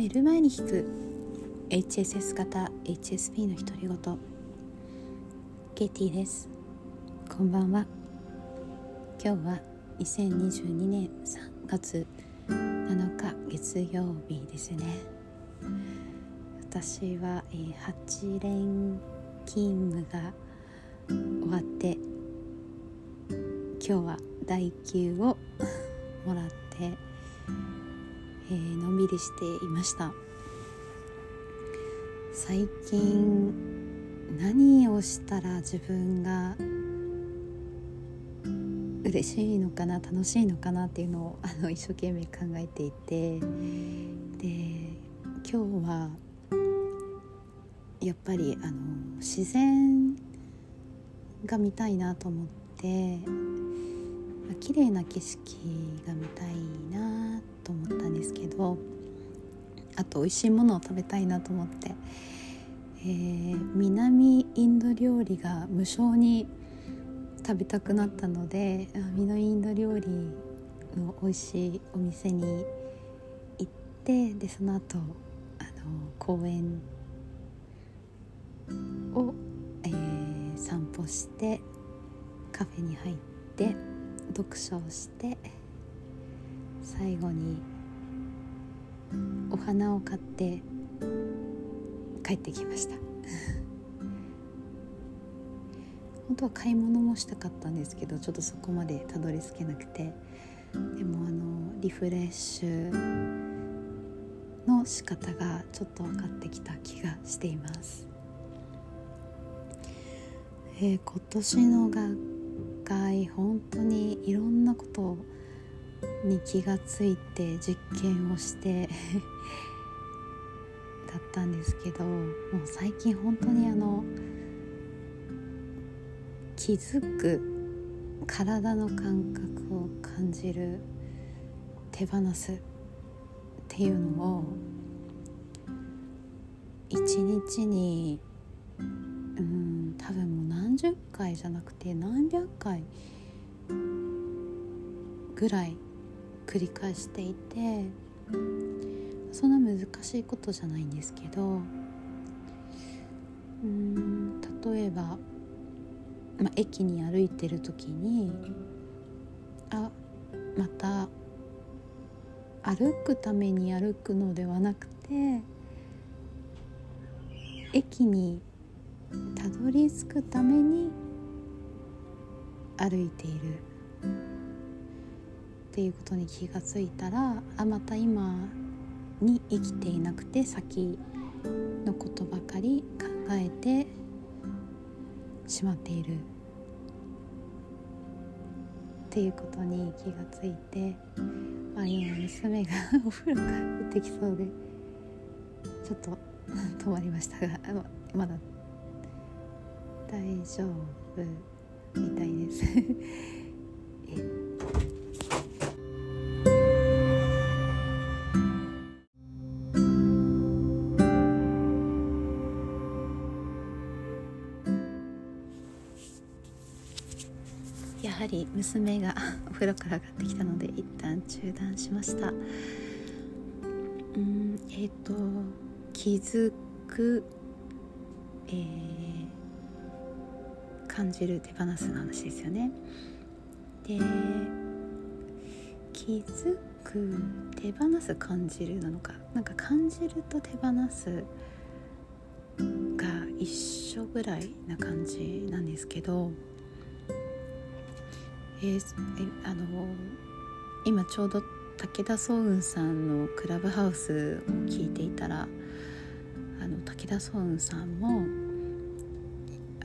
寝る前に聞く。HSS 型 HSP の独り言。ケティです。こんばんは。今日は2022年3月7日月曜日ですね。私は、えー、8連勤務が終わって今日は代休をもらって、えー、のんびりしていました。最近何をしたら自分が嬉しいのかな楽しいのかなっていうのをあの一生懸命考えていて。で今日はやっぱりあの自然が見たいなと思って綺麗な景色が見たいなと思ったんですけどあと美味しいものを食べたいなと思って、えー、南インド料理が無償に食べたくなったので南インド料理の美味しいお店に行ってでその後あの公園を、えー、散歩してカフェに入って読書をして最後にお花を買って帰ってきました。本当は買い物もしたかったんですけどちょっとそこまでたどり着けなくて。でもあのリフレッシュの仕方がちょっと分かってきた気がしています、えー、今年の学会本当いろんなことに気がついて実験をして だったんですけどもう最近本当にあの気づく体の感覚を感じる手放すっていうのを一日にうん多分もう何十回じゃなくて何百回ぐらい繰り返していてそんな難しいことじゃないんですけどうん例えばま、駅に歩いてる時にあまた歩くために歩くのではなくて駅にたどり着くために歩いている。っていうことに気がついたらあまた今に生きていなくて先のことばかり考えてしまっている。っていうことに気がついて、まあ、今娘が お風呂から出てきそうでちょっと 止まりましたが まだ大丈夫みたいです。えはり娘がお風呂から上がってきたので一旦中断しました。うんえっ、ー、と気づく、えー、感じる手放すの話ですよね。で気づく手放す感じるなのか。なんか感じると手放すが一緒ぐらいな感じなんですけど。えー、あの今ちょうど武田壮雲さんのクラブハウスを聞いていたらあの武田壮雲さんも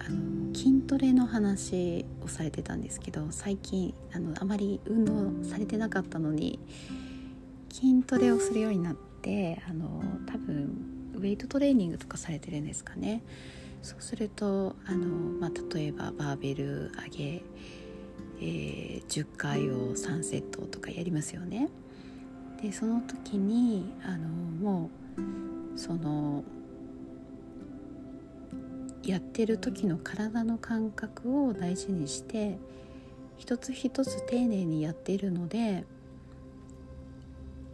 あの筋トレの話をされてたんですけど最近あのあまり運動されてなかったのに筋トレをするようになってあの多分ウェイトトレーニングとかされてるんですかね。そうするとあの、まあ、例えばバーベル上げえー、10回を3セットとかやりますよね。でその時にあのもうそのやってる時の体の感覚を大事にして一つ一つ丁寧にやっているので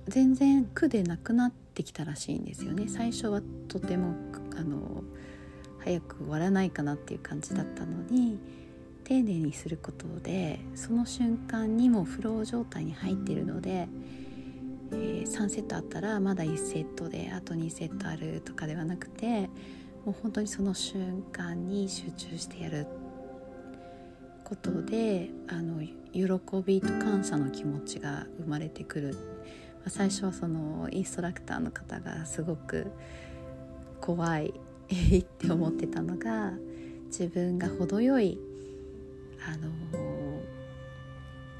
全然苦でなくなっってきたらしいんですよね最初はとてもあの早く終わらないかなっていう感じだったのに丁寧にすることでその瞬間にもフロー状態に入っているので、えー、3セットあったらまだ1セットであと2セットあるとかではなくてもう本当にその瞬間に集中してやることであの喜びと感謝の気持ちが生まれてくる、まあ、最初はそのインストラクターの方がすごく怖いって思ってたのが自分が程よいあの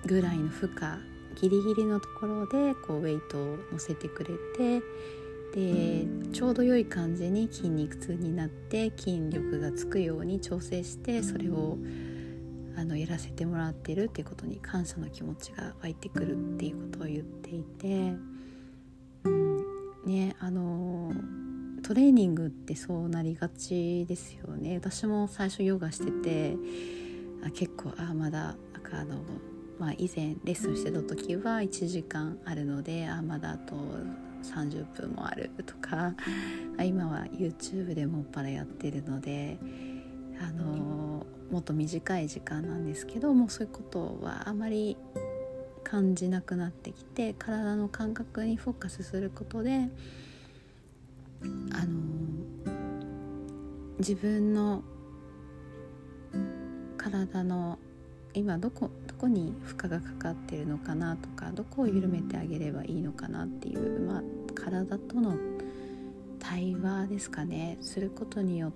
ぐらいの負荷ギリギリのところでこうウェイトを乗せてくれてでちょうど良い感じに筋肉痛になって筋力がつくように調整してそれをあのやらせてもらってるっていうことに感謝の気持ちが湧いてくるっていうことを言っていて、うん、ねあのトレーニングってそうなりがちですよね。私も最初ヨガしててあ結構あまだあの、まあ、以前レッスンしてた時は1時間あるのであまだあと30分もあるとか今は YouTube でもっぱらやってるのであのもっと短い時間なんですけどもうそういうことはあまり感じなくなってきて体の感覚にフォーカスすることであの自分の体の今どこどこに負荷がかかってるのかなとかどこを緩めてあげればいいのかなっていう、まあ、体との対話ですかねすることによっ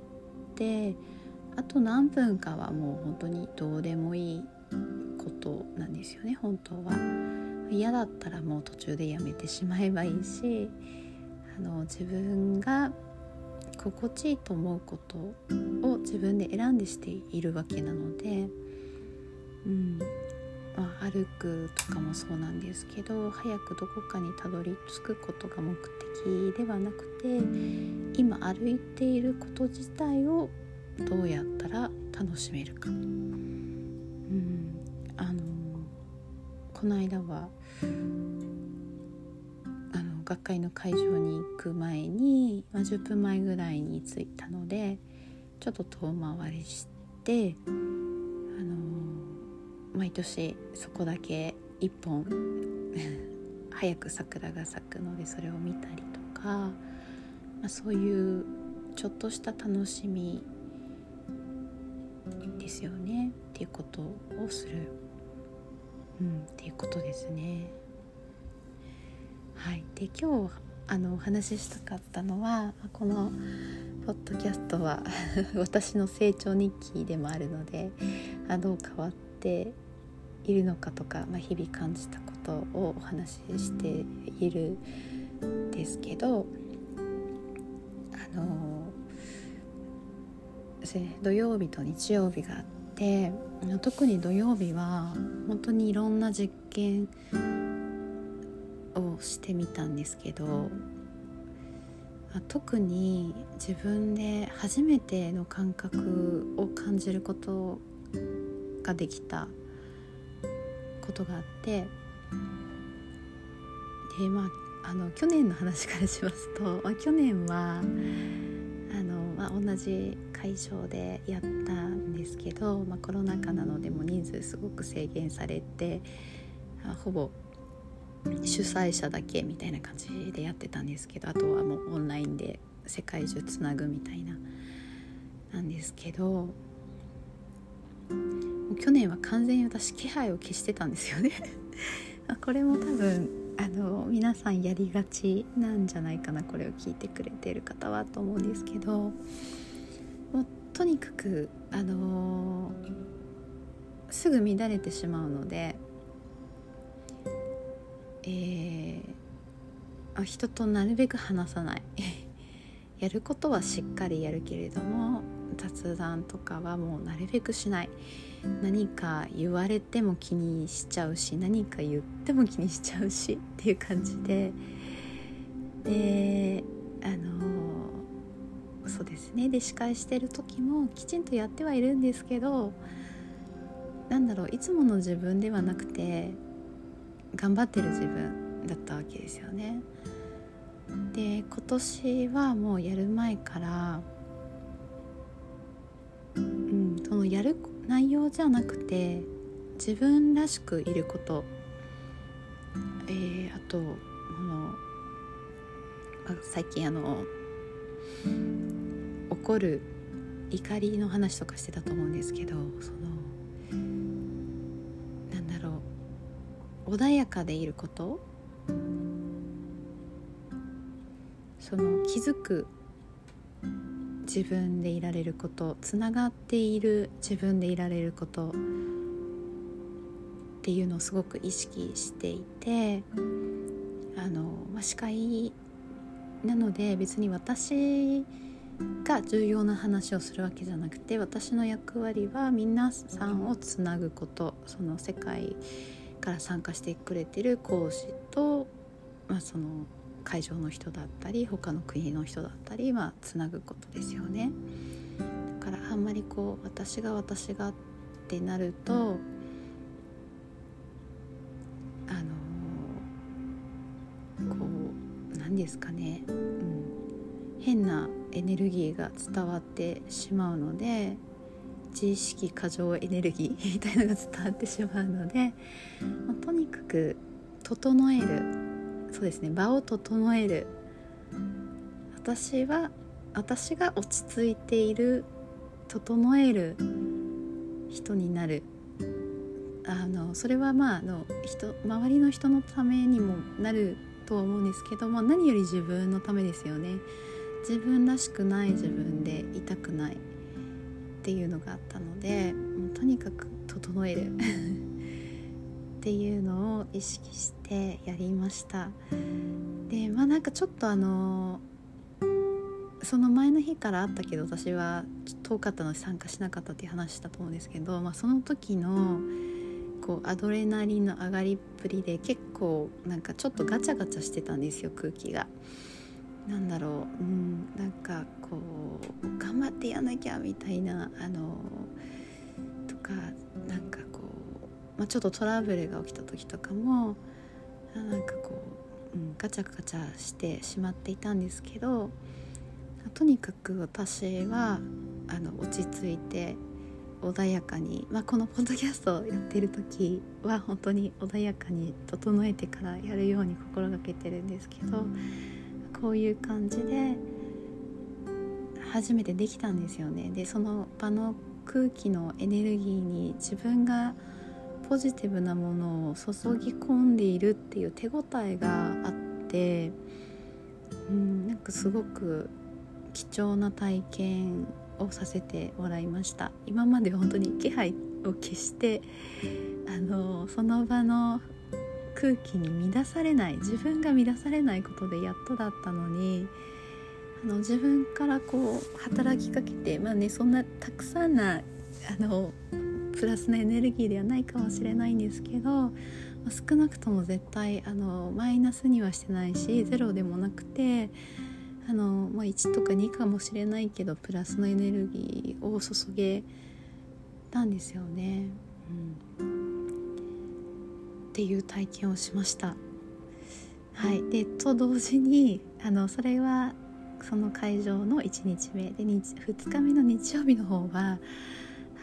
てあと何分かはもう本当にどうでもいいことなんですよね本当は。嫌だったらもう途中でやめてしまえばいいしあの自分が心地いいと思うことを自分で選んでしているわけなので、うんまあ、歩くとかもそうなんですけど早くどこかにたどり着くことが目的ではなくて今歩いていること自体をどうやったら楽しめるか。うん、あのこの間は学会の会場に行く前に、まあ、10分前ぐらいに着いたのでちょっと遠回りしてあの毎年そこだけ1本 早く桜が咲くのでそれを見たりとか、まあ、そういうちょっとした楽しみですよねっていうことをする、うん、っていうことですね。はい、で今日あのお話ししたかったのはこのポッドキャストは 私の成長日記でもあるのであどう変わっているのかとか、まあ、日々感じたことをお話ししているんですけどあの土曜日と日曜日があって特に土曜日は本当にいろんな実験をしてみたんですけど特に自分で初めての感覚を感じることができたことがあってでまああの去年の話からしますと、まあ、去年はあの、まあ、同じ会場でやったんですけど、まあ、コロナ禍なのでも人数すごく制限されてほぼ主催者だけみたいな感じでやってたんですけどあとはもうオンラインで世界中つなぐみたいななんですけど去年は完全に私気配を消してたんですよね。これも多分あの皆さんやりがちなんじゃないかなこれを聞いてくれてる方はと思うんですけどもうとにかくあの、すぐ乱れてしまうのでえー、人となるべく話さない。やることはしっかりやるけれども雑談とかはもうなるべくしない。何か言われても気にしちゃうし何か言っても気にしちゃうしっていう感じで。であのそうですね。で司会してる時もきちんとやってはいるんですけどなんだろういつもの自分ではなくて頑張ってる自分だったわけですよね。で今年はもうやる前からうんそのやる内容じゃなくて自分らしくいることえー、あとあの最近あの怒る怒りの話とかしてたと思うんですけどその穏やかでいること。その気づく自分でいられることつながっている自分でいられることっていうのをすごく意識していてあの、まあ、司会なので別に私が重要な話をするわけじゃなくて私の役割は皆さんをつなぐこと。その世界から参加してくれてる講師と、まあ、その会場の人だったり他の国の人だったり、まあ、つなぐことですよね。だからあんまりこう私が私がってなるとあのこう何ですかね、うん、変なエネルギーが伝わってしまうので自意識過剰エネルギーみたいなのが伝わってしまうので、まあ、とにかく整える。そうですね。場を整える。私は私が落ち着いている整える人になる。あのそれはまあの人周りの人のためにもなるとは思うんですけども何より自分のためですよね。自分らしくない自分でいたくない。っていうのがあったのでもうとにかく整えるっていうのを意識してやりましたでまあなんかちょっとあのその前の日からあったけど私は遠かったので参加しなかったっていう話したと思うんですけど、まあ、その時のこうアドレナリンの上がりっぷりで結構なんかちょっとガチャガチャしてたんですよ空気が。なんだろう、うん、なんかこう頑張ってやんなきゃみたいなあのとかなんかこう、まあ、ちょっとトラブルが起きた時とかもなんかこう、うん、ガチャガチャしてしまっていたんですけどとにかく私はあの落ち着いて穏やかに、まあ、このポッドキャストをやってる時は本当に穏やかに整えてからやるように心がけてるんですけど。こういう感じで初めてできたんですよね。でその場の空気のエネルギーに自分がポジティブなものを注ぎ込んでいるっていう手応えがあってうんなんかすごく貴重な体験をさせてもらいました。今まで本当に気配を消してあのその場の空気に乱されない自分が乱されないことでやっとだったのにあの自分からこう働きかけてまあねそんなたくさんなあのプラスのエネルギーではないかもしれないんですけど、まあ、少なくとも絶対あのマイナスにはしてないしゼロでもなくてあの、まあ、1とか2かもしれないけどプラスのエネルギーを注げたんですよね。うんっていう体験をしました。はい、でと同時にあのそれはその会場の1日目で2日目の日曜日の方は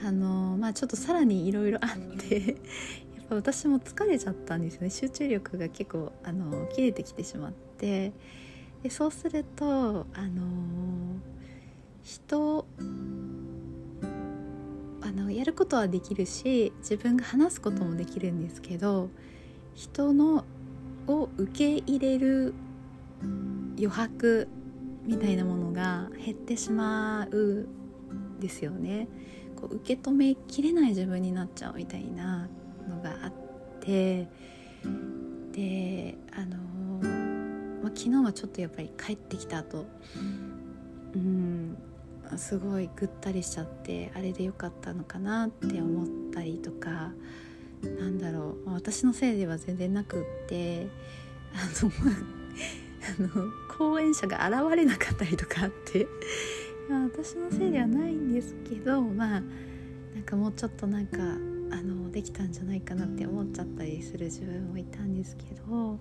あの、まあ、ちょっとさらにいろいろあって やっぱ私も疲れちゃったんですよね。集中力が結構あの切れてきてしまってでそうするとあの人あのやることはできるし自分が話すこともできるんですけど人のを受け入れる余白みたいなものが減ってしまうんですよね。こう受け止めきれない自分になっちゃうみたいなのがあってであのまあ、昨日はちょっとやっぱり帰ってきた後うんすごいぐったりしちゃってあれでよかったのかなって思ったりとかなんだろう、私のせいでは全然なくってあの あの講演者が現れなかったりとかってまあ、私のせいではないんですけどまあなんかもうちょっとなんかあのできたんじゃないかなって思っちゃったりする自分もいたんですけど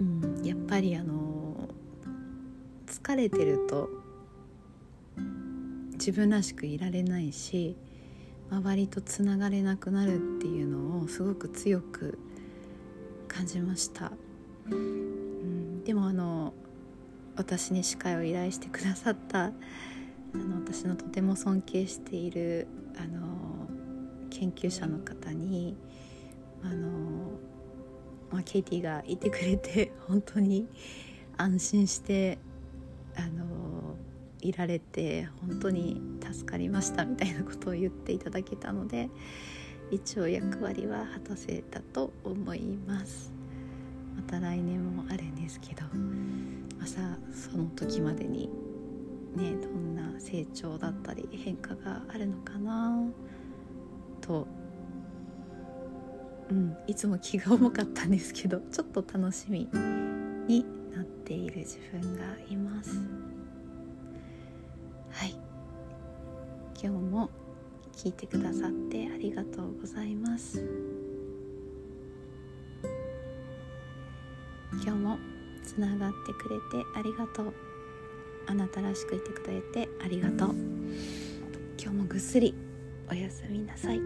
うん、やっぱりあの疲れてると自分らしくいられないし周りとつながれなくなるっていうのをすごく強く感じました、うん、でもあの私に司会を依頼してくださったあの私のとても尊敬しているあの研究者の方にあの、まあ、ケイティがいてくれて本当に安心してあのいられて本当に助かりましたみたいなことを言っていただけたので一応役割は果たせたと思います。また来年もあるんですけどまさその時までにねどんな成長だったり変化があるのかなとうんいつも気が重かったんですけどちょっと楽しみになっている自分がいます。はい。今日も聞いてくださってありがとうございます。今日もつながってくれてありがとう。あなたらしくいてくれてありがとう。今日もぐっすりおやすみなさい。